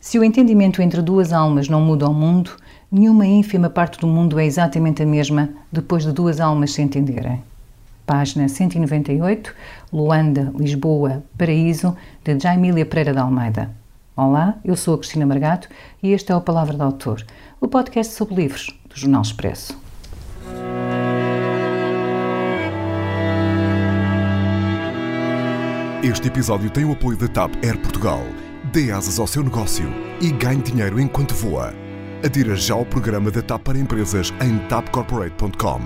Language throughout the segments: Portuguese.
Se o entendimento entre duas almas não muda o mundo, nenhuma ínfima parte do mundo é exatamente a mesma depois de duas almas se entenderem. Página 198, Luanda, Lisboa, Paraíso, de Jaimília Pereira de Almeida. Olá, eu sou a Cristina Margato e este é o Palavra do Autor, o podcast sobre livros do Jornal Expresso. Este episódio tem o apoio da TAP Air Portugal. Dê asas ao seu negócio e ganhe dinheiro enquanto voa. Adira já ao programa da TAP para empresas em tapcorporate.com.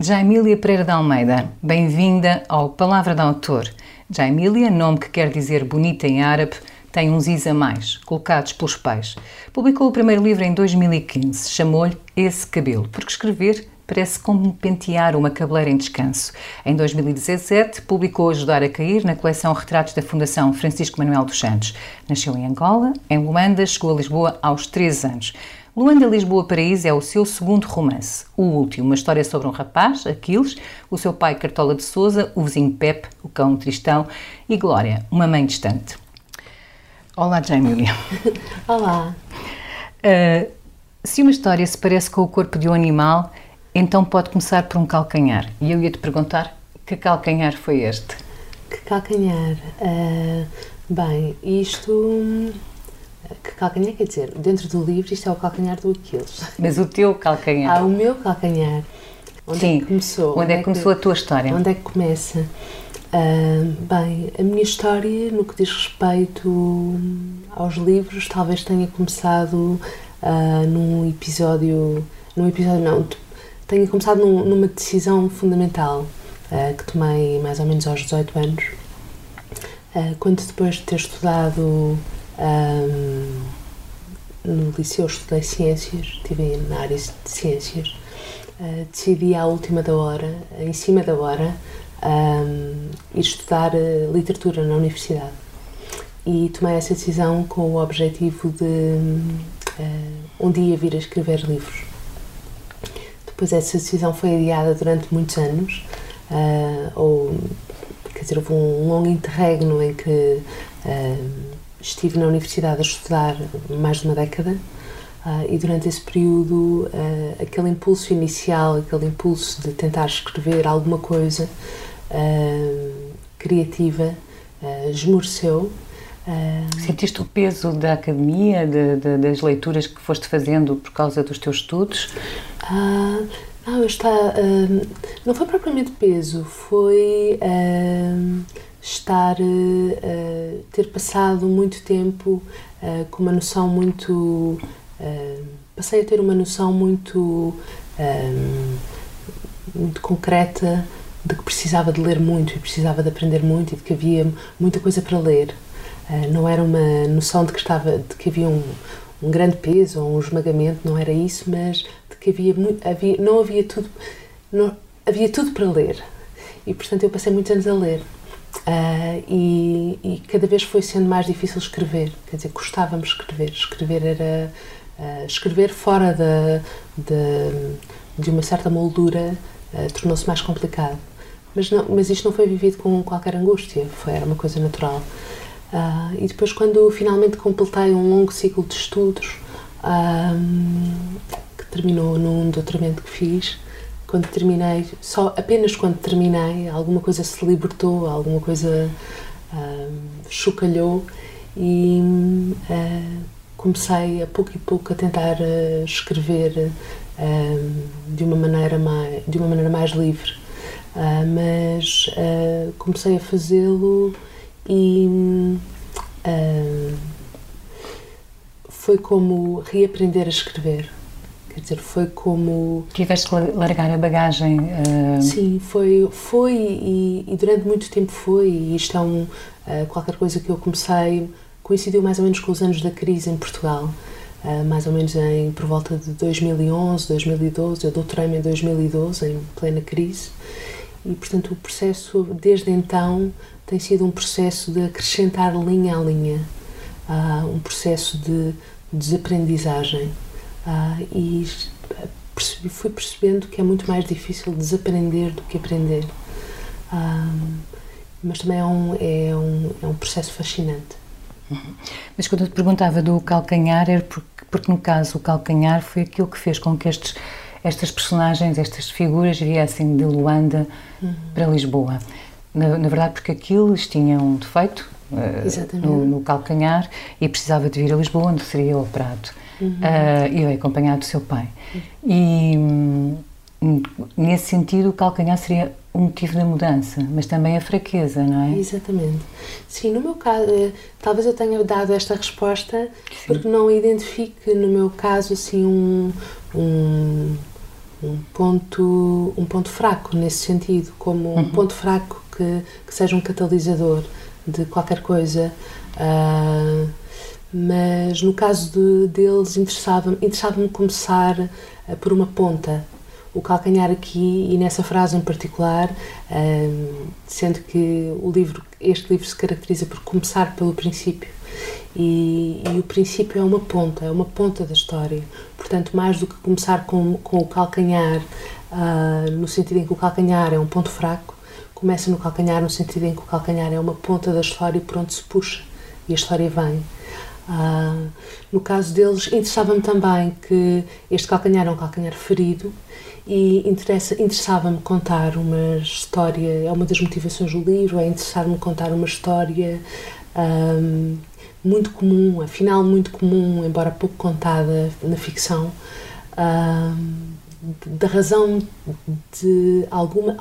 Jaimília Pereira de Almeida, bem-vinda ao Palavra do Autor. Jaimília, nome que quer dizer bonita em árabe, tem uns is a mais, colocados pelos pais. Publicou o primeiro livro em 2015, chamou-lhe Esse Cabelo, porque escrever parece como pentear uma cabeleira em descanso. Em 2017, publicou Ajudar a Cair na coleção Retratos da Fundação Francisco Manuel dos Santos. Nasceu em Angola, em Luanda, chegou a Lisboa aos 13 anos. Luanda Lisboa Paraíso é o seu segundo romance, o último, uma história sobre um rapaz, Aquiles, o seu pai Cartola de Souza, o vizinho Pepe, o cão tristão, e Glória, uma mãe distante. Olá, Jamília. Olá. Uh, se uma história se parece com o corpo de um animal, então pode começar por um calcanhar. E eu ia te perguntar que calcanhar foi este? Que calcanhar? Uh, bem, isto. Que calcanhar quer dizer? Dentro do livro, isto é o calcanhar do Aquiles. Mas o teu calcanhar? Ah, o meu calcanhar. Onde Sim. é que começou? Onde, onde é que começou a tua história? Onde é que começa? Uh, bem, a minha história, no que diz respeito aos livros, talvez tenha começado uh, num episódio. Num episódio, não, tenha começado num, numa decisão fundamental uh, que tomei mais ou menos aos 18 anos, uh, quando depois de ter estudado um, no liceu, estudei ciências, estive na área de ciências, uh, decidi à última da hora, em cima da hora, um, ir estudar literatura na universidade. E tomei essa decisão com o objetivo de um dia vir a escrever livros. Depois essa decisão foi adiada durante muitos anos, uh, ou quer dizer, houve um longo interregno em que uh, estive na universidade a estudar mais de uma década uh, e durante esse período aquele impulso inicial, aquele impulso de tentar escrever alguma coisa criativa esmoreceu. Sentiste o peso da academia, de, de, das leituras que foste fazendo por causa dos teus estudos? Ah, não, está, uh, não foi propriamente peso, foi uh, estar, uh, ter passado muito tempo com uma noção muito. passei a ter uma noção muito, muito concreta de que precisava de ler muito e precisava de aprender muito e de que havia muita coisa para ler. Não era uma noção de que, estava, de que havia um, um grande peso ou um esmagamento, não era isso, mas de que havia, havia não havia tudo, não, havia tudo para ler. E portanto eu passei muitos anos a ler. Uh, e, e, cada vez foi sendo mais difícil escrever, quer dizer, custava-me escrever. Escrever era. Uh, escrever fora da, de, de uma certa moldura uh, tornou-se mais complicado. Mas, não, mas isto não foi vivido com qualquer angústia, foi, era uma coisa natural. Uh, e depois, quando finalmente completei um longo ciclo de estudos, que terminou num doutoramento que fiz, quando terminei, só apenas quando terminei, alguma coisa se libertou, alguma coisa chocalhou e uh, comecei a pouco e pouco a tentar uh, escrever de uma maneira mais de uma maneira mais livre. Mas comecei a fazê-lo e uh, foi como reaprender a escrever. Quer dizer, foi como. Tiveste que largar a bagagem. Uh... Sim, foi, foi e, e, durante muito tempo foi. E isto é um, uh, qualquer coisa que eu comecei. Coincidiu mais ou menos com os anos da crise em Portugal. Uh, mais ou menos em, por volta de 2011, 2012. Eu doutorei-me em 2012, em plena crise. E, portanto, o processo, desde então, tem sido um processo de acrescentar linha a linha, uh, um processo de desaprendizagem. Uh, e percebi, fui percebendo que é muito mais difícil desaprender do que aprender. Uh, mas também é um, é um, é um processo fascinante. Mas quando eu te perguntava do calcanhar, era porque, porque no caso o calcanhar foi aquilo que fez com que estes, estas personagens, estas figuras viessem de Luanda uhum. para Lisboa. Na, na, verdade, porque aquilo tinha um defeito uh, no, no, calcanhar e precisava de vir a Lisboa, onde seria operado. Uhum. Uh, e eu acompanhado do seu pai. Uhum. E hum, nesse sentido, o calcanhar seria o motivo da mudança, mas também a fraqueza, não é? Exatamente. Sim, no meu caso, eh, talvez eu tenha dado esta resposta Sim. porque não identifique, no meu caso, assim, um, um, um, ponto, um ponto fraco nesse sentido, como um uhum. ponto fraco que, que seja um catalisador de qualquer coisa. Uh, mas no caso de, deles interessava-me interessava começar uh, por uma ponta o calcanhar aqui e nessa frase em particular, um, sendo que o livro, este livro se caracteriza por começar pelo princípio e, e, o princípio é uma ponta, é uma ponta da história. Portanto, mais do que começar com, com o calcanhar, uh, no sentido em que o calcanhar é um ponto fraco, começa no calcanhar no sentido em que o calcanhar é uma ponta da história por onde se puxa e a história vem. Uh, no caso deles, interessava-me também que este calcanhar é um calcanhar ferido e interessava-me contar uma história, é uma das motivações do livro, é interessar-me contar uma história um, muito comum, afinal muito comum, embora pouco contada na ficção, da razão de alguma,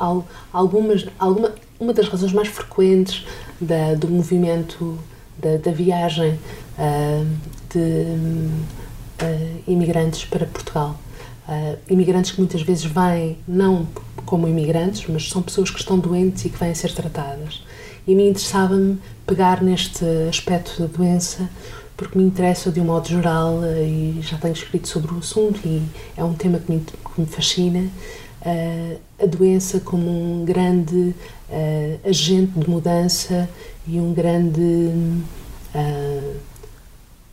algumas, alguma, uma das razões mais frequentes da, do movimento da, da viagem de uh, imigrantes para Portugal uh, imigrantes que muitas vezes vêm não como imigrantes, mas são pessoas que estão doentes e que vêm ser tratadas. E mim interessava-me pegar neste aspecto da doença porque me interessa de um modo geral uh, e já tenho escrito sobre o assunto e é um tema que me, que me fascina. Uh, a doença como um grande agente de mudança e um grande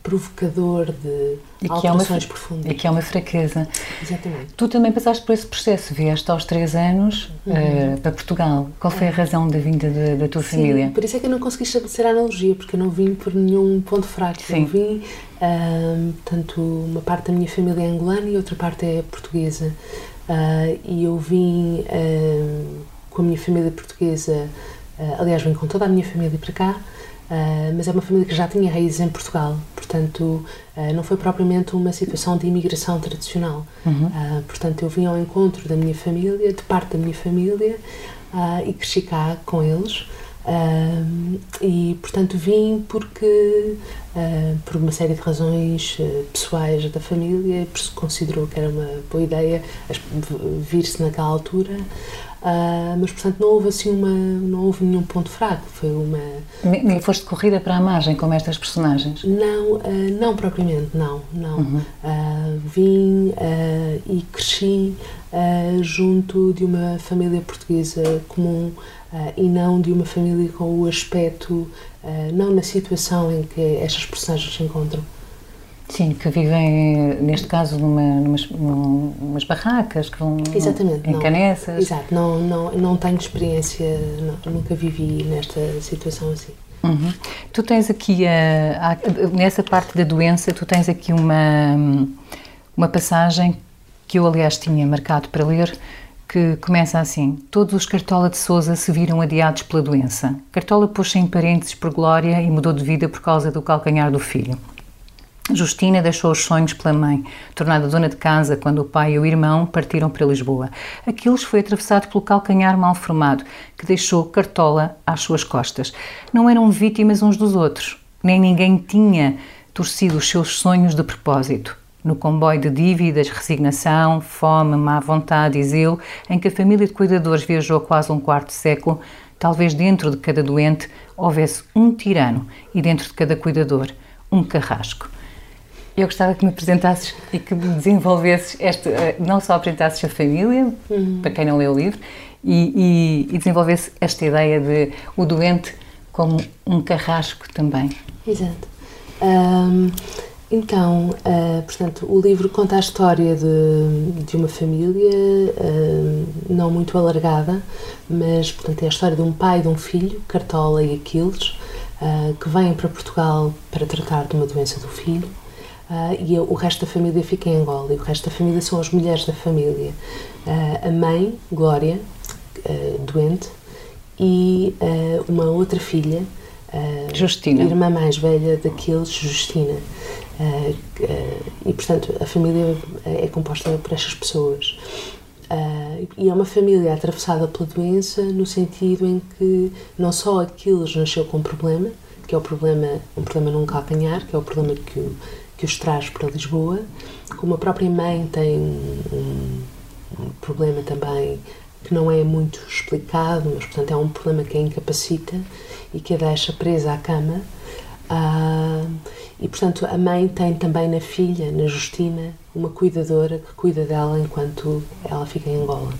provocador de e que alterações é profundas. E que é uma fraqueza. Exatamente. Tu também passaste por esse processo, vieste aos três anos uhum. uh, para Portugal. Qual foi a é. razão da vinda da, da tua Sim, família? por isso é que eu não consegui estabelecer a analogia, porque eu não vim por nenhum ponto fraco. Sim. Eu vim, uh, tanto uma parte da minha família é angolana e outra parte é portuguesa. Uh, e eu vim com a minha família portuguesa, aliás, vim com toda a minha família para cá, Uh, mas é uma família que já tinha raízes em Portugal, portanto, uh, não foi propriamente uma situação de imigração tradicional. Uhum. Uh, portanto, eu vim ao encontro da minha família, de parte da minha família, e cresci cá com eles. E, portanto, vim porque, por uma série de razões pessoais da família, considerou que era uma boa ideia vir-se naquela altura. Uh, mas portanto não houve assim uma não houve nenhum ponto fraco foi uma nem foste corrida para a margem como estas personagens não uh, não propriamente não não uhum. uh, vim e cresci junto de uma família portuguesa comum e não de uma família com o aspecto não na situação em que estas personagens se encontram Sim, que vivem, neste caso, numa, numas, numas barracas, que vão Exatamente, em não, canessas. Exato, não, não, não tenho experiência, não, nunca vivi nesta situação assim. Uhum. Tu tens aqui, a, a, nessa parte da doença, tu tens aqui uma, uma passagem que eu, aliás, tinha marcado para ler, que começa assim: Todos os Cartola de Souza se viram adiados pela doença. Cartola pôs-se em parênteses por glória e mudou de vida por causa do calcanhar do filho. Justina deixou os sonhos pela mãe, tornada dona de casa quando o pai e o irmão partiram para Lisboa. Aquiles foi atravessado pelo calcanhar mal formado, que deixou Cartola às suas costas. Não eram vítimas uns dos outros, nem ninguém tinha torcido os seus sonhos de propósito. No comboio de dívidas, resignação, fome, má vontade e zelo, em que a família de cuidadores viajou quase um quarto século, talvez dentro de cada doente houvesse um tirano e dentro de cada cuidador um carrasco. Eu gostava que me apresentasses e que me desenvolvesses este, eh, não só apresentasses a família, uhum. para quem não leu o livro, e, e, e desenvolvesse esta ideia de o doente como um carrasco também. Exato. Um, Então, uh, portanto, o livro conta a história de, de uma família uh, não muito alargada, mas, portanto, é a história de um pai e de um filho, Cartola e Aquiles, uh, que vêm para Portugal para tratar de uma doença do filho. e o resto da família fica em Angola, e o resto da família são as mulheres da família. a mãe, Glória, doente, e uma outra filha, Justina. irmã mais velha daqueles, Justina. Uh, uh, e, portanto, a família é composta por estas pessoas. Uh, e é uma família atravessada pela doença no sentido em que não só Aquiles nasceu com um problema, que é o problema, um problema num calcanhar, que é o problema que, o, que os traz para Lisboa, como a própria mãe tem um, um problema também que não é muito explicado, mas portanto é um problema que a incapacita e que a deixa presa à cama. Uh, e, portanto, a mãe tem também na filha, na Justina, uma cuidadora que cuida dela enquanto ela fica em Angola.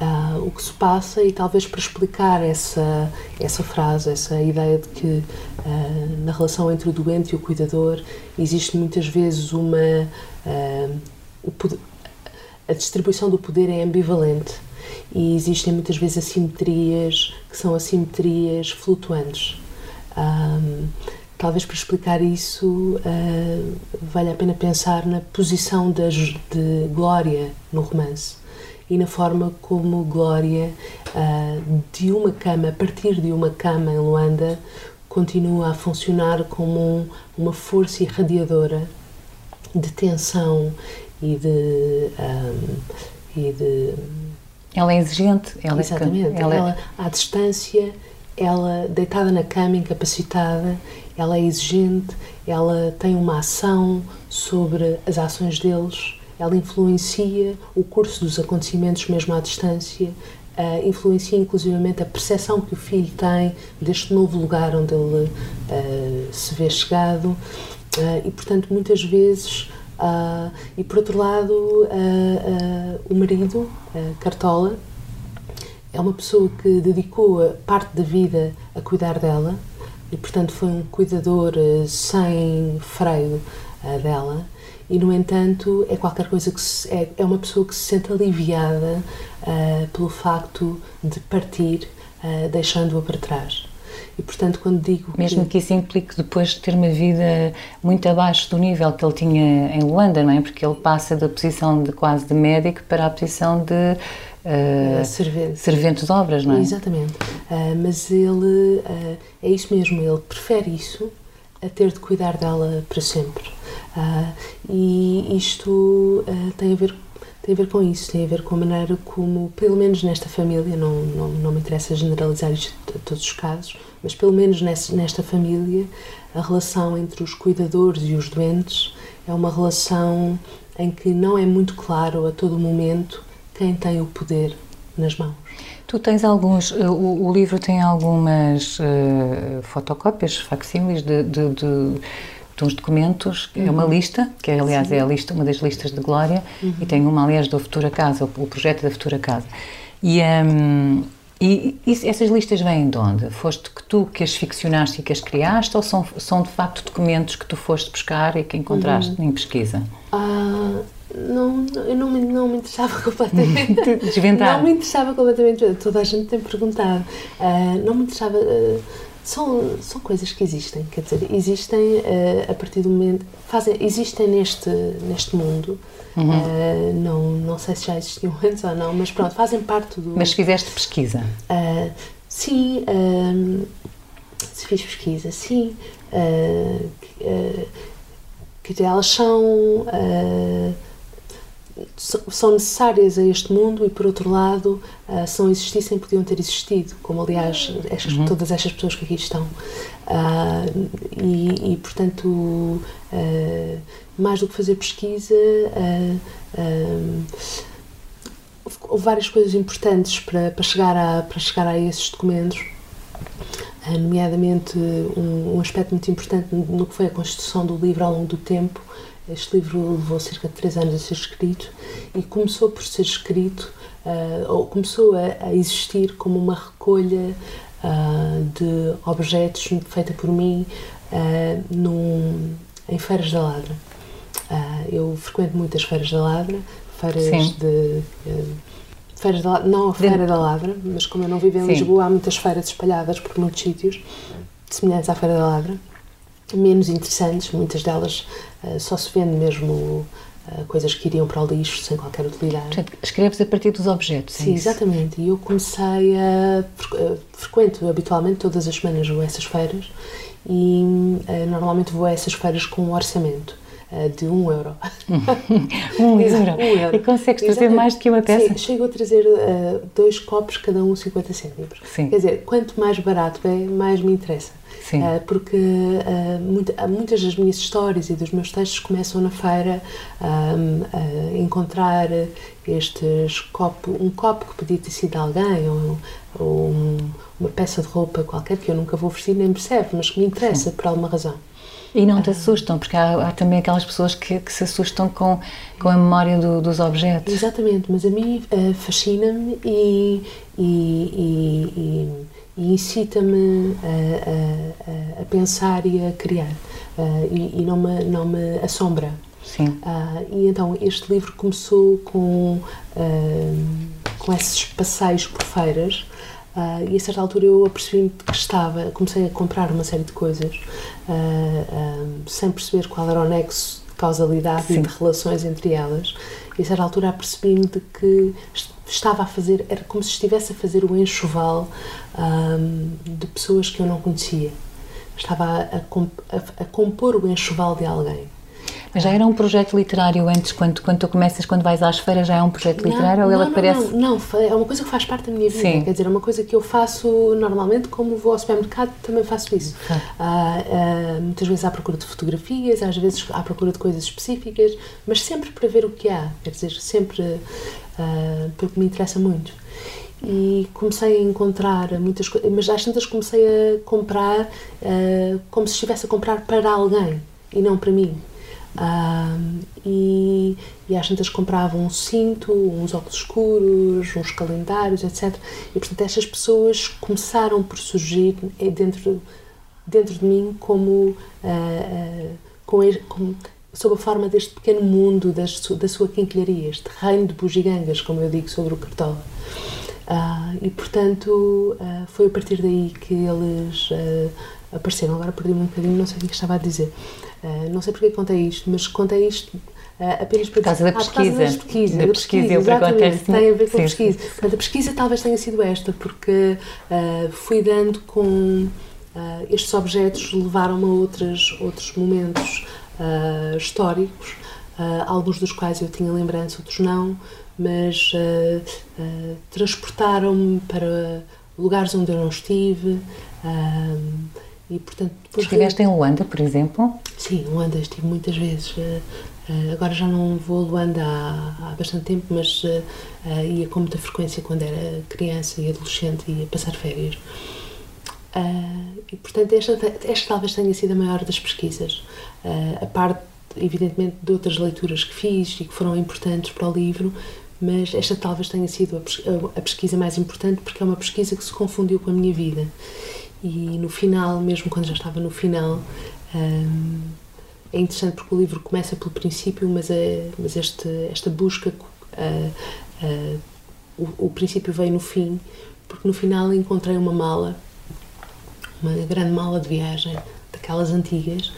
Uh, o que se passa, e talvez para explicar essa, essa frase, essa ideia de que uh, na relação entre o doente e o cuidador existe muitas vezes uma. A distribuição do poder é ambivalente e existem muitas vezes assimetrias que são assimetrias flutuantes. Um, Talvez para explicar isso uh, vale a pena pensar na posição de, de Glória no romance e na forma como Glória, uh, de uma cama, a partir de uma cama em Luanda, continua a funcionar como um, uma força irradiadora de tensão e de. Um, e de ela é exigente, ela é Exatamente, é... ela, ela à distância, ela deitada na cama, incapacitada, ela é exigente, ela tem uma ação sobre as ações deles, ela influencia o curso dos acontecimentos mesmo à distância, uh, influencia inclusivamente a percepção que o filho tem deste novo lugar onde ele uh, se vê chegado uh, e, portanto, muitas vezes. E por outro lado, o marido, Cartola, é uma pessoa que dedicou parte da vida a cuidar dela, e, portanto, foi um cuidador uh, sem freio uh, dela. E, no entanto, é qualquer coisa que se, é, é uma pessoa que se sente aliviada uh, pelo facto de partir, deixando-a para trás. E, portanto, quando digo. Mesmo que... que isso implique depois de ter uma vida muito abaixo do nível que ele tinha em Luanda, não é? Porque ele passa da posição de quase de médico para a posição de uh, servente. servente de obras, não é? Exatamente. Uh, mas ele, uh, é isso mesmo, ele prefere isso a ter de cuidar dela para sempre. e isto tem a ver tem a ver com isso, tem a ver com a maneira como, pelo menos nesta família, não, não, não me interessa generalizar isto a todos os casos, mas pelo menos nesta, nesta família, a relação entre os cuidadores e os doentes é uma relação em que não é muito claro a todo momento quem tem o poder nas mãos. Tu tens alguns, eh, o, o livro tem algumas uh, fotocópias, facsímiles de, de, de, de, uns documentos, uhum. é uma uhum. lista, que aliás Sim. é a lista, uma das listas de Glória, uhum. e tem uma aliás da Futura Casa, o, projeto da Futura Casa. E, um, e, e essas listas vêm de onde? Foste que tu que as ficcionaste e que as criaste ou são, são de facto documentos que tu foste buscar e que encontraste uhum. em pesquisa? Ah, não, eu não me, não me interessava completamente. Desvendar. Não me interessava completamente. Toda a gente tem perguntado. Uh, não me interessava. Uh, são, são coisas que existem, quer dizer, existem uh, a partir do momento. Fazem, existem neste, neste mundo. Uhum. não, não sei se já existiam antes ou não, mas pronto, fazem parte do. Mas fizeste pesquisa? sim, se fiz pesquisa, sim. que elas são são necessárias a este mundo e, por outro lado, uh, se não existissem, podiam ter existido, como aliás estas, uhum. todas estas pessoas que aqui estão. Uh, e, e, portanto, uh, mais do que fazer pesquisa, houve várias coisas importantes para, para, chegar, a, para chegar a esses documentos. Nomeadamente, um, um aspecto muito importante no que foi a construção do livro ao longo do tempo este livro levou cerca de três anos a ser escrito e começou por ser escrito, uh, ou começou a, a, existir como uma recolha uh, de objetos feita por mim uh, num, em feiras da Ladra. Eu frequento muitas feiras da Ladra, feiras Sim. de. Feiras da não a Feira da Ladra, mas como eu não vivo em Sim. Lisboa, há muitas feiras espalhadas por muitos sítios, semelhantes à Feira da Ladra, menos interessantes, muitas delas uh, só se vende mesmo uh, coisas que iriam para o lixo sem qualquer utilidade. Portanto, escreves a partir dos objetos. é Sim, isso? exatamente. E eu comecei a. eh, Frequento habitualmente, todas as semanas vou a essas feiras e eh, normalmente vou a essas feiras com um orçamento de um euro. Um Exato, euro. um euro. E consegues trazer Exatamente. mais do que uma peça? Sim, chego a trazer eh, dois copos, cada um 50 cêntimos. Sim. Quer dizer, quanto mais barato é, mais me interessa. Sim. Eh, porque eh, muita- muitas das minhas histórias e dos meus textos começam na feira ahm, a encontrar estes copo, um copo que podia ter sido de alguém ou, ou um- uma peça de roupa qualquer que eu nunca vou vestir nem percebo, mas que me interessa por alguma razão. E não te assustam, porque há, há também aquelas pessoas que, que se assustam com, com a memória do- dos objetos. Exatamente, mas a mim eh, fascina-me e, e, e, e- e incita-me a, a- a- pensar e a criar eh, e, e não, me, não me assombra. Sim. Ah, e então este livro começou com, ah, com esses passeios por feiras ah, e a certa altura eu apercebi-me que estava, comecei a comprar uma série de coisas ah, sem perceber qual era o nexo de causalidade Sim. e de relações entre elas e a certa altura apercebi-me de que est- estava a fazer, era como se estivesse a fazer o enxoval ah, de pessoas que eu não conhecia. Estava a, a- a compor o enxoval de alguém Mas já era um projeto literário antes, quando, quando tu começas, quando vais às feiras, já é um projeto literário ou ele não, aparece. Não, não, é uma coisa que faz parte da minha vida. Sim. Quer dizer, é uma coisa que eu faço normalmente, como vou ao supermercado, também faço isso. Ah. Ah, ah, muitas vezes à procura de fotografias, às vezes à procura de coisas específicas, mas sempre para ver o que há. Quer dizer, sempre ah, porque me interessa muito. E comecei a encontrar muitas coisas, mas às tantas comecei a comprar ah, como se estivesse a comprar para alguém e não para mim. E, e às tantas comprava um cinto, uns óculos escuros, uns calendários, etc. E portanto estas pessoas começaram por surgir dentro, dentro de mim como, ah, ah, com, com- sob a forma deste pequeno mundo das, da sua quinquilharia, este reino de bugigangas, como eu digo sobre o Cartola. Ah, e portanto ah, foi a partir daí que eles apareceram. Agora perdi-me um bocadinho, não sei o que é que estava a dizer. Ah, não sei porque contei isto, mas contei isto ah, apenas para Por causa da Ah, por causa pesquisa. das pesquisa, Da da pesquisa, eu exatamente, se- tem a ver com a pesquisa. Portanto, a pesquisa talvez tenha sido esta, porque ah, fui dando com ah, estes objetos levaram-me a outros, outros momentos históricos, alguns dos quais eu tinha lembrança, outros não, mas transportaram-me para lugares onde eu não estive. E portanto, Estiveste em Luanda, por exemplo. Sim, Luanda estive muitas vezes. eh, eh, agora já não vou a Luanda há, há bastante tempo, mas eh, ia com muita frequência quando era criança e adolescente e ia passar férias. E portanto, esta, esta talvez tenha sido a maior das pesquisas. A parte, evidentemente, de outras leituras que fiz e que foram importantes para o livro, mas esta talvez tenha sido a pesquisa mais importante porque é uma pesquisa que se confundiu com a minha vida. E no final, mesmo quando já estava no final, hum, é interessante porque o livro começa pelo princípio, mas, é, mas este, esta busca, ah, ah, o, o princípio veio no fim, porque no final encontrei uma mala, uma grande mala de viagem, daquelas antigas,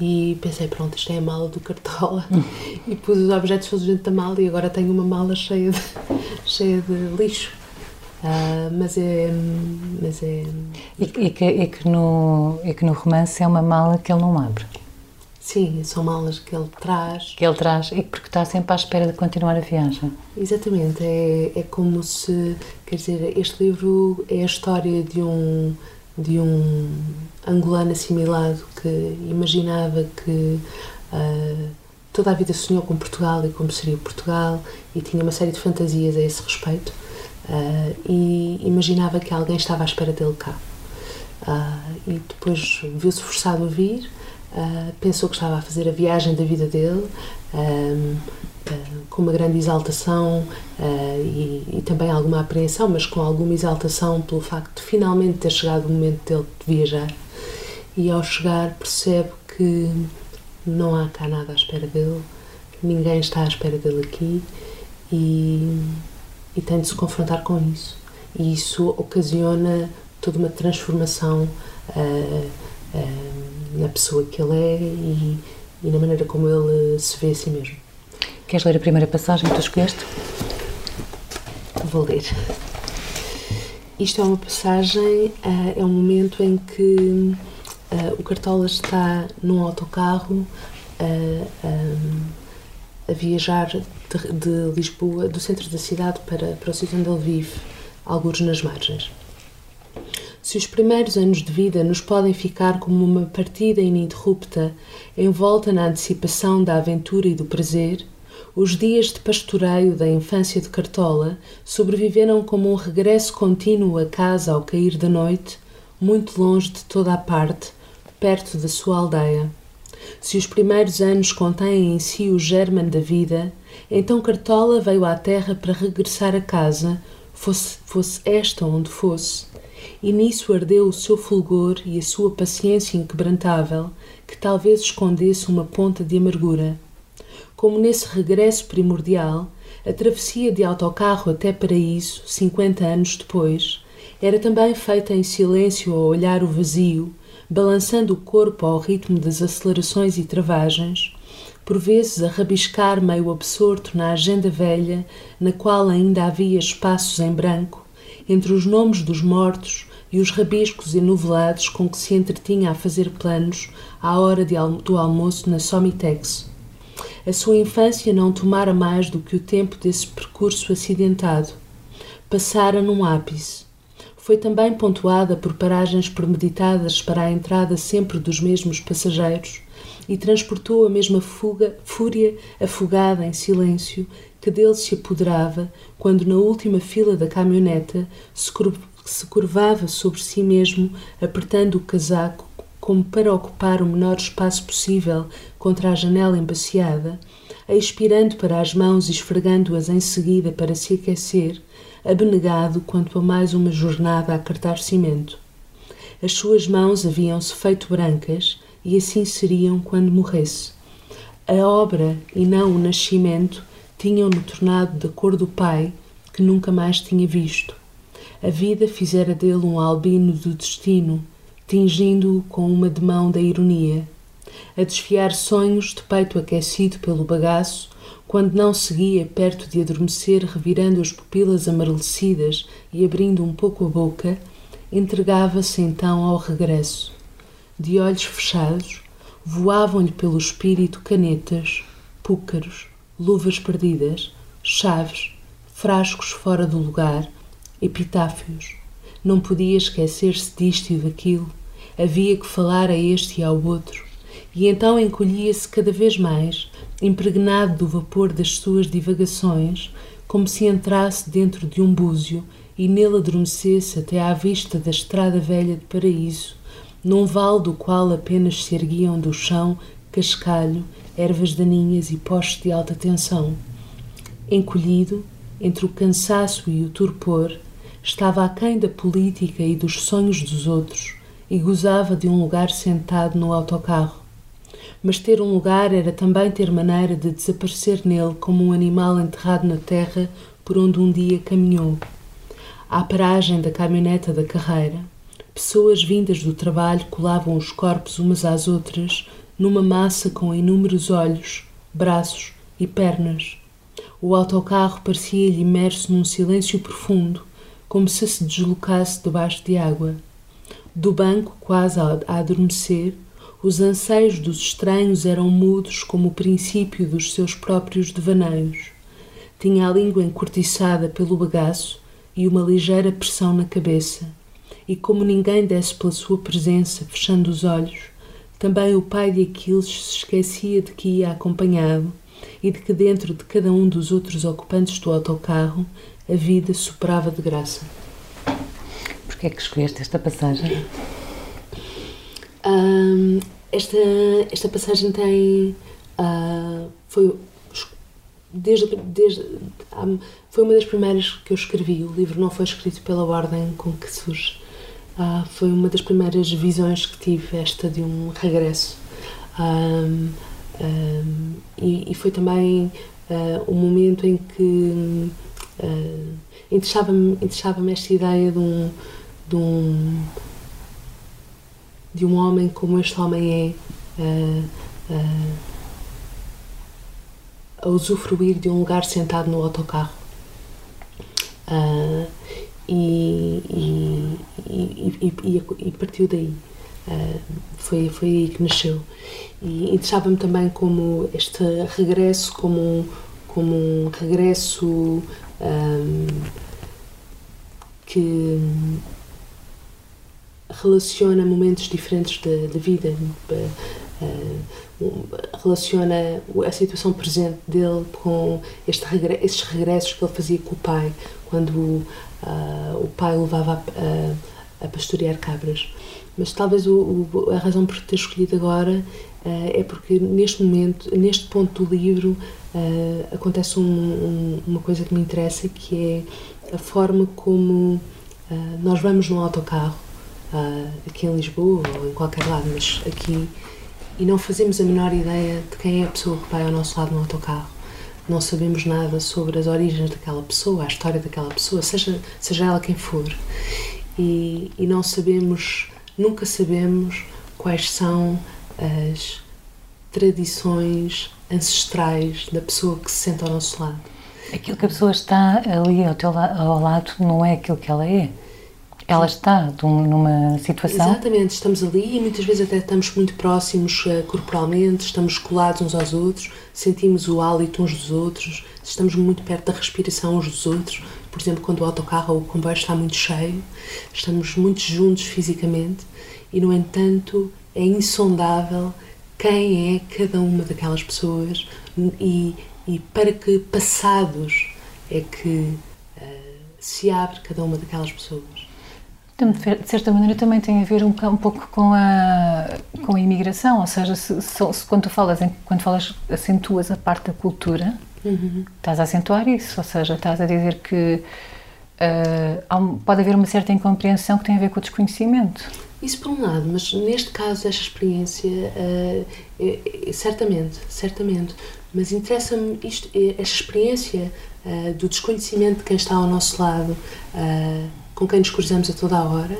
e pensei, pronto, isto é a mala do Cartola, e pus os objetos todos dentro da mala e agora tenho uma mala cheia de, cheia de lixo. Ah, mas é. Mas é E, e que, e, que no, e que no romance é uma mala que ele não abre. sim, são malas que ele traz. Que ele traz, e porque está sempre à espera de continuar a viagem. Exatamente, é, é como se. Quer dizer, este livro é a história de um, de um angolano assimilado que imaginava que ah, toda a vida sonhou com Portugal e como seria Portugal e tinha uma série de fantasias a esse respeito ah, e imaginava que alguém estava à espera dele cá. Ah, e depois viu-se forçado a vir, ah, pensou que estava a fazer a viagem da vida dele, com uma grande exaltação e, e também alguma apreensão, mas com alguma exaltação pelo facto de finalmente ter chegado o momento dele de viajar. E ao chegar percebe que não há cá nada à espera dele, ninguém está à espera dele aqui e, e tem de se confrontar com isso. E isso ocasiona toda uma transformação uh, uh, na pessoa que ele é e, e na maneira como ele se vê a si mesmo. Queres ler a primeira passagem que tu escolheste? Vou ler. Isto é uma passagem, uh, é um momento em que o Cartola está num autocarro a viajar de, de, Lisboa, do centro da cidade, para, para o sítio onde ele vive, alguns nas margens. Se os primeiros anos de vida nos podem ficar como uma partida ininterrupta, envolta na antecipação da aventura e do prazer, os dias de pastoreio da infância de Cartola sobreviveram como um regresso contínuo a casa ao cair da noite, muito longe de toda a parte, perto da sua aldeia. Se os primeiros anos contêm em si o germen da vida, então Cartola veio à terra para regressar a casa, fosse, fosse esta onde fosse. E nisso ardeu o seu fulgor e a sua paciência inquebrantável, que talvez escondesse uma ponta de amargura como nesse regresso primordial, a travessia de autocarro até Paraíso, 50 anos depois, era também feita em silêncio a olhar o vazio, balançando o corpo ao ritmo das acelerações e travagens, por vezes a rabiscar meio absorto na agenda velha, na qual ainda havia espaços em branco, entre os nomes dos mortos e os rabiscos enovelados com que se entretinha a fazer planos à hora do almoço na Somitex. A sua infância não tomara mais do que o tempo desse percurso acidentado. Passara num ápice. Foi também pontuada por paragens premeditadas para a entrada sempre dos mesmos passageiros e transportou a mesma fuga, fúria afogada em silêncio que dele se apoderava quando, na última fila da caminhoneta, se, se curvava sobre si mesmo, apertando o casaco como para ocupar o menor espaço possível contra a janela embaciada, expirando para as mãos e esfregando-as em seguida para se aquecer, abnegado quanto a mais uma jornada a cartar cimento. As suas mãos haviam-se feito brancas e assim seriam quando morresse. A obra e não o nascimento tinham-no tornado da cor do pai, que nunca mais tinha visto. A vida fizera dele um albino do destino, tingindo-o com uma demão da ironia, a desfiar sonhos de peito aquecido pelo bagaço, quando não seguia perto de adormecer, revirando as pupilas amarelecidas e abrindo um pouco a boca, entregava-se então ao regresso. De olhos fechados, voavam-lhe pelo espírito canetas, púcaros, luvas perdidas, chaves, frascos fora do lugar, epitáfios. Não podia esquecer-se disto e daquilo Havia que falar a este e ao outro, e então encolhia-se cada vez mais, impregnado do vapor das suas divagações, como se entrasse dentro de um búzio e nele adormecesse até à vista da estrada velha de Paraíso, num vale do qual apenas se erguiam do chão cascalho, ervas daninhas e postes de alta tensão. Encolhido, entre o cansaço e o torpor, estava aquém da política e dos sonhos dos outros, e gozava de um lugar sentado no autocarro. Mas ter um lugar era também ter maneira de desaparecer nele como um animal enterrado na terra por onde um dia caminhou. À paragem da caminhoneta da carreira, pessoas vindas do trabalho colavam os corpos umas às outras numa massa com inúmeros olhos, braços e pernas. O autocarro parecia-lhe imerso num silêncio profundo, como se se deslocasse debaixo de água. Do banco, quase a adormecer, os anseios dos estranhos eram mudos como o princípio dos seus próprios devaneios. Tinha a língua encurtiçada pelo bagaço e uma ligeira pressão na cabeça. E como ninguém desse pela sua presença, fechando os olhos, também o pai de Aquiles se esquecia de que ia acompanhado e de que dentro de cada um dos outros ocupantes do autocarro a vida soprava de graça que é que escolheste esta passagem? Um, esta, esta passagem tem. Uh, foi, desde, desde, um, foi uma das primeiras que eu escrevi. O livro não foi escrito pela ordem com que surge. Uh, foi uma das primeiras visões que tive, esta de um regresso. Um, Um, e, e, foi também uh, um momento em que uh, interessava-me interessava esta ideia de um, de um de um homem como este homem é uh, uh, a usufruir de um lugar sentado no autocarro uh, e, e, e, e, partiu daí. Foi, foi aí que nasceu. E interessava-me também como este regresso como como um regresso um, que relaciona momentos diferentes da vida, uh, relaciona a situação presente dele com este estes regressos que ele fazia com o pai, quando uh, o pai levava a, a, a, pastorear cabras. Mas talvez o, o, a razão por ter escolhido agora uh, é porque neste momento, neste ponto do livro, acontece um, um, uma coisa que me interessa, que é a forma como nós vamos no autocarro uh, aqui em Lisboa ou em qualquer lado, mas aqui, e não fazemos a menor ideia de quem é a pessoa que vai ao nosso lado no autocarro. Não sabemos nada sobre as origens daquela pessoa, a história daquela pessoa, seja, seja ela quem for. E, e não sabemos, nunca sabemos quais são as tradições ancestrais da pessoa que se senta ao nosso lado. Aquilo que a pessoa está ali ao, teu, ao lado não é aquilo que ela é. Ela está numa situação. Exatamente, estamos ali e muitas vezes até estamos muito próximos uh, corporalmente, estamos colados uns aos outros, sentimos o hálito uns dos outros, estamos muito perto da respiração uns dos outros. Por exemplo, quando o autocarro ou o comboio está muito cheio, estamos muito juntos fisicamente e, no entanto, é insondável quem é cada uma daquelas pessoas e, e para que passados é que uh, se abre cada uma daquelas pessoas de certa maneira também tem a ver um, um pouco com a, com a imigração, ou seja, se, se, se quando tu falas, quando falas, acentuas a parte da cultura, uhum. estás a acentuar isso, ou seja, estás a dizer que uh, pode haver uma certa incompreensão que tem a ver com o desconhecimento. Isso por um lado, mas neste caso, esta experiência, uh, é, é, certamente, certamente, mas interessa-me isto, esta experiência uh, do desconhecimento de quem está ao nosso lado, com quem nos cruzamos a toda a hora,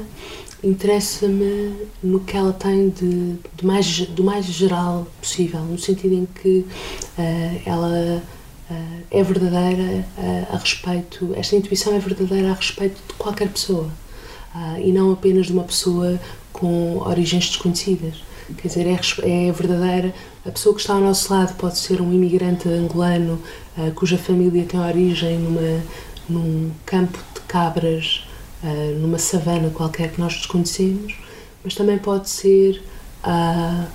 interessa-me no que ela tem de, de, mais, do mais geral possível, no sentido em que uh, ela uh, é verdadeira uh, a respeito, esta intuição é verdadeira a respeito de qualquer pessoa e não apenas de uma pessoa com origens desconhecidas. Quer dizer, é, é verdadeira. A pessoa que está ao nosso lado pode ser um imigrante angolano cuja família tem origem numa, num campo de cabras uh, numa savana qualquer que nós desconhecemos, mas também pode ser uh,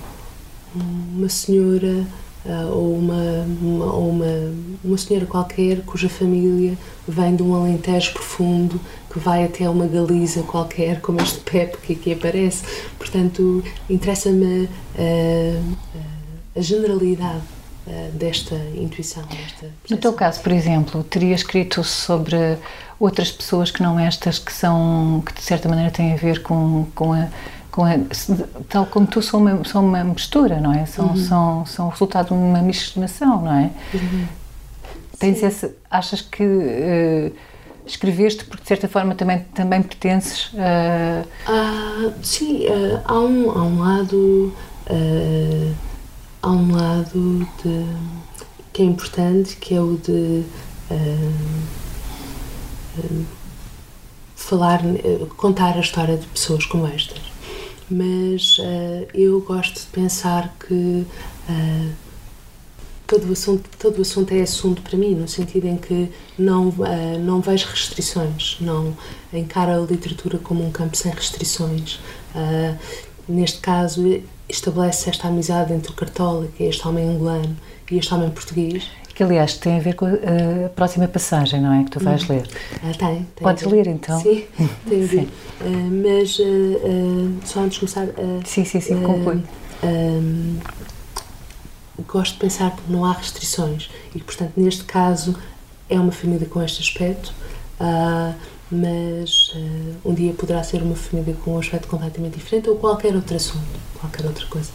uma senhora uh, ou, uma, uma, ou uma, uma senhora qualquer cuja família vem de um alentejo profundo que vai até uma Galiza qualquer, como este Pepe que aqui aparece. Portanto, interessa-me a generalidade desta intuição. Desta no teu caso, por exemplo, teria escrito sobre outras pessoas que não estas que são que de certa maneira têm a ver com, com a a, tal como tu são uma, são uma mistura não é são uhum. são são o resultado de uma miscigenação não é uhum. tens esse, achas que uh, escreveste porque de certa forma também também pertences uh... ah, sim uh, há um há um lado há um lado de, que é importante que é o de falar, eh, contar a história de pessoas como estas. Mas uh, eu gosto de pensar que uh, todo, o assunto, todo o assunto é assunto para mim, no sentido em que não, uh, não vejo restrições, não encaro a literatura como um campo sem restrições. neste caso, estabelece esta amizade entre o Cartola, que é este homem angolano, e este homem português, que aliás tem a ver com a, próxima passagem, não é? Que tu vais hum. ler. Ah, tem. tem Podes ler então? Sim, tem a ver. Uh, mas uh, uh, só antes de começar. sim, sim, sim, conclui. gosto de pensar que não há restrições e, portanto, neste caso é uma família com este aspecto, mas um dia poderá ser uma família com um aspecto completamente diferente ou qualquer outro assunto, qualquer outra coisa.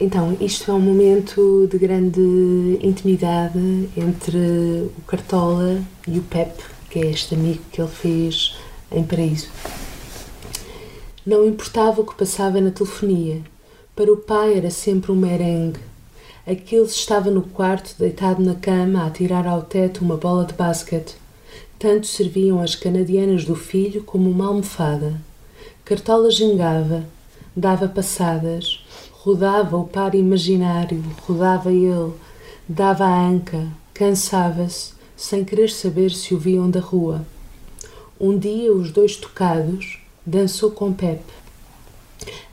Então, isto é um momento de grande intimidade entre o Cartola e o Pep, que é este amigo que ele fez em Paraíso. Não importava o que passava na telefonia. Para o pai era sempre um merengue. Aquele estava no quarto, deitado na cama, a tirar ao teto uma bola de basquete. Tanto serviam as canadianas do filho como uma almofada. Cartola gingava, dava passadas, rodava o par imaginário, rodava ele, dava a anca, cansava-se, sem querer saber se o viam da rua. Um dia, os dois tocados, dançou com Pepe.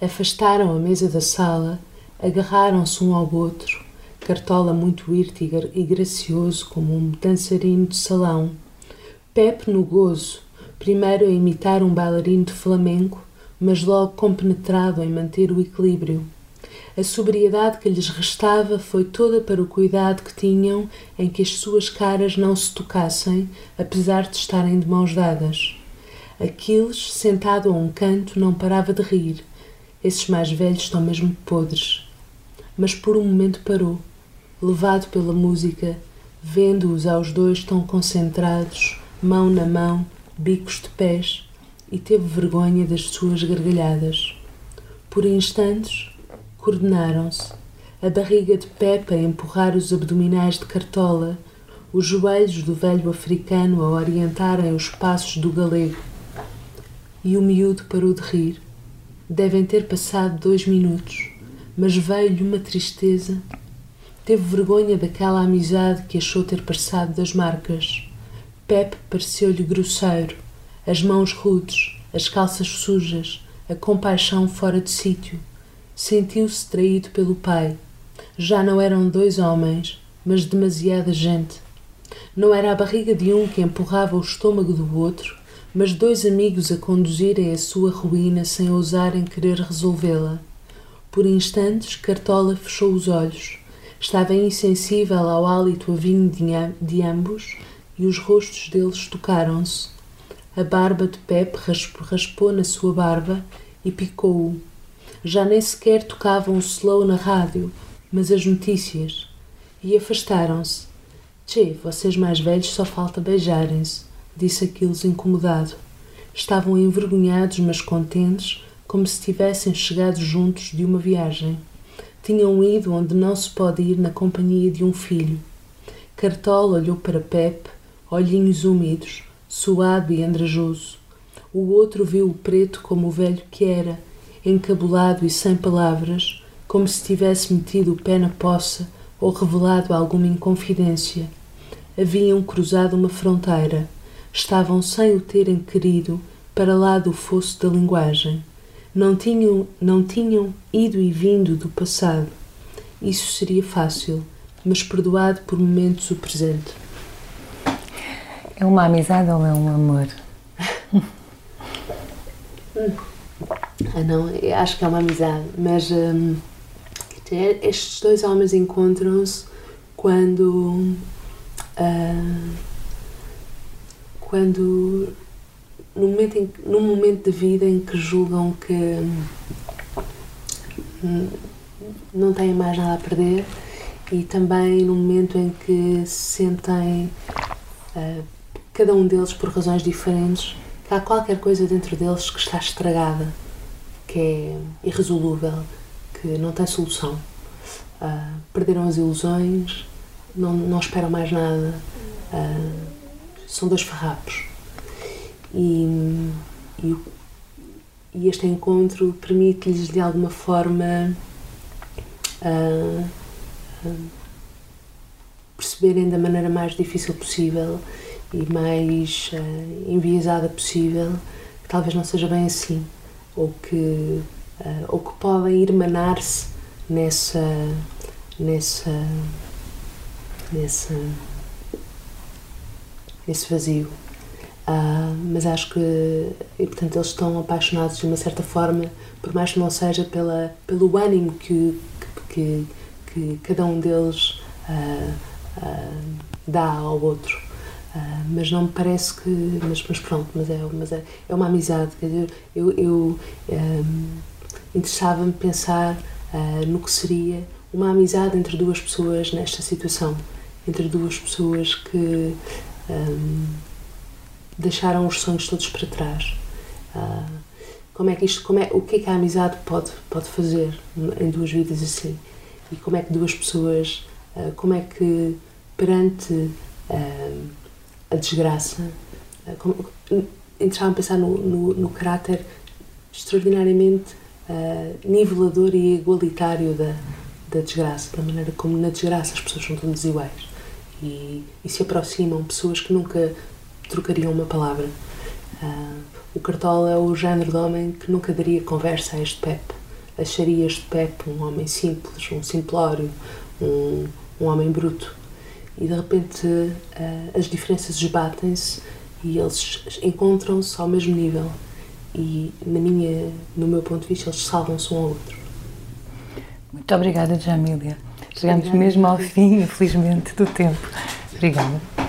Afastaram a mesa da sala, agarraram-se um ao outro, Cartola muito irto e gracioso como um dançarino de salão. Pepe no gozo, primeiro a imitar um bailarino de flamenco, mas logo compenetrado em manter o equilíbrio. A sobriedade que lhes restava foi toda para o cuidado que tinham em que as suas caras não se tocassem, apesar de estarem de mãos dadas. Aquiles, sentado a um canto, não parava de rir. Esses mais velhos estão mesmo podres. Mas por um momento parou, levado pela música, vendo-os aos dois tão concentrados, mão na mão, bicos de pés, e teve vergonha das suas gargalhadas. Por instantes, coordenaram-se, a barriga de Pepa a empurrar os abdominais de Cartola, os joelhos do velho africano a orientarem os passos do galego e o miúdo parou de rir. Devem ter passado dois minutos, mas veio-lhe uma tristeza. Teve vergonha daquela amizade que achou ter passado das marcas. Pepe pareceu-lhe grosseiro, as mãos rudes, as calças sujas, a compaixão fora de sítio. Sentiu-se traído pelo pai. Já não eram dois homens, mas demasiada gente. Não era a barriga de um que empurrava o estômago do outro, mas dois amigos a conduzirem a sua ruína sem ousarem querer resolvê-la. Por instantes, Cartola fechou os olhos. Estava insensível ao hálito vinho de ambos e os rostos deles tocaram-se. A barba de Pepe raspou na sua barba e picou-o. Já nem sequer tocavam o slow na rádio, mas as notícias. E afastaram-se. Tchê, vocês mais velhos só falta beijarem-se disse Aquiles incomodado. Estavam envergonhados, mas contentes, como se tivessem chegado juntos de uma viagem. Tinham ido onde não se pode ir na companhia de um filho. Cartola olhou para Pepe, olhinhos úmidos, suado e andrajoso. O outro viu o preto como o velho que era, encabulado e sem palavras, como se tivesse metido o pé na poça ou revelado alguma inconfidência. Haviam cruzado uma fronteira estavam sem o terem querido para lá do fosso da linguagem. Não tinham, não tinham ido e vindo do passado. Isso seria fácil, mas perdoado por momentos o presente. É uma amizade ou é um amor? ah, não, acho que é uma amizade, mas hum, estes dois homens encontram-se quando. Uh, quando no momento, em, num momento de vida em que julgam que hum, não têm mais nada a perder e também no momento em que sentem uh, cada um deles por razões diferentes que há qualquer coisa dentro deles que está estragada que é irresolúvel que não tem solução uh, perderam as ilusões não, não esperam mais nada uh, são dois farrapos. E, e, e este encontro permite-lhes de alguma forma uh, uh, perceberem da maneira mais difícil possível e mais uh, enviesada possível que talvez não seja bem assim ou que ou que podem irmanar-se nessa nessa nessa esse vazio. Uh, mas acho que, e, portanto, eles estão apaixonados de uma certa forma, por mais que não seja pela, pelo ânimo que, que, que cada um deles uh, uh, dá ao outro. mas não me parece que. Mas, mas pronto, mas é, mas é, é uma amizade. Quer dizer, eu, eu um, interessava-me pensar no que seria uma amizade entre duas pessoas nesta situação, entre duas pessoas que um, deixaram os sonhos todos para trás. Uh, como é que isto, como é, o que é que a amizade pode pode fazer em duas vidas assim? E como é que duas pessoas, uh, como é que perante uh, a desgraça, como, a pensar no, no, no caráter extraordinariamente nivelador e igualitário da, da desgraça, da maneira como na desgraça as pessoas são todas iguais e, e se aproximam pessoas que nunca trocariam uma palavra. Uh, o Cartola é o género de homem que nunca daria conversa a este Pepe. Acharia este Pepe um homem simples, um simplório, um, um homem bruto. E de repente uh, as diferenças esbatem-se e eles encontram-se ao mesmo nível. E na minha, no meu ponto de vista, eles salvam-se um ao outro. Muito obrigada, Jamília. Chegamos obrigada. mesmo ao fim, infelizmente, do tempo. Obrigada.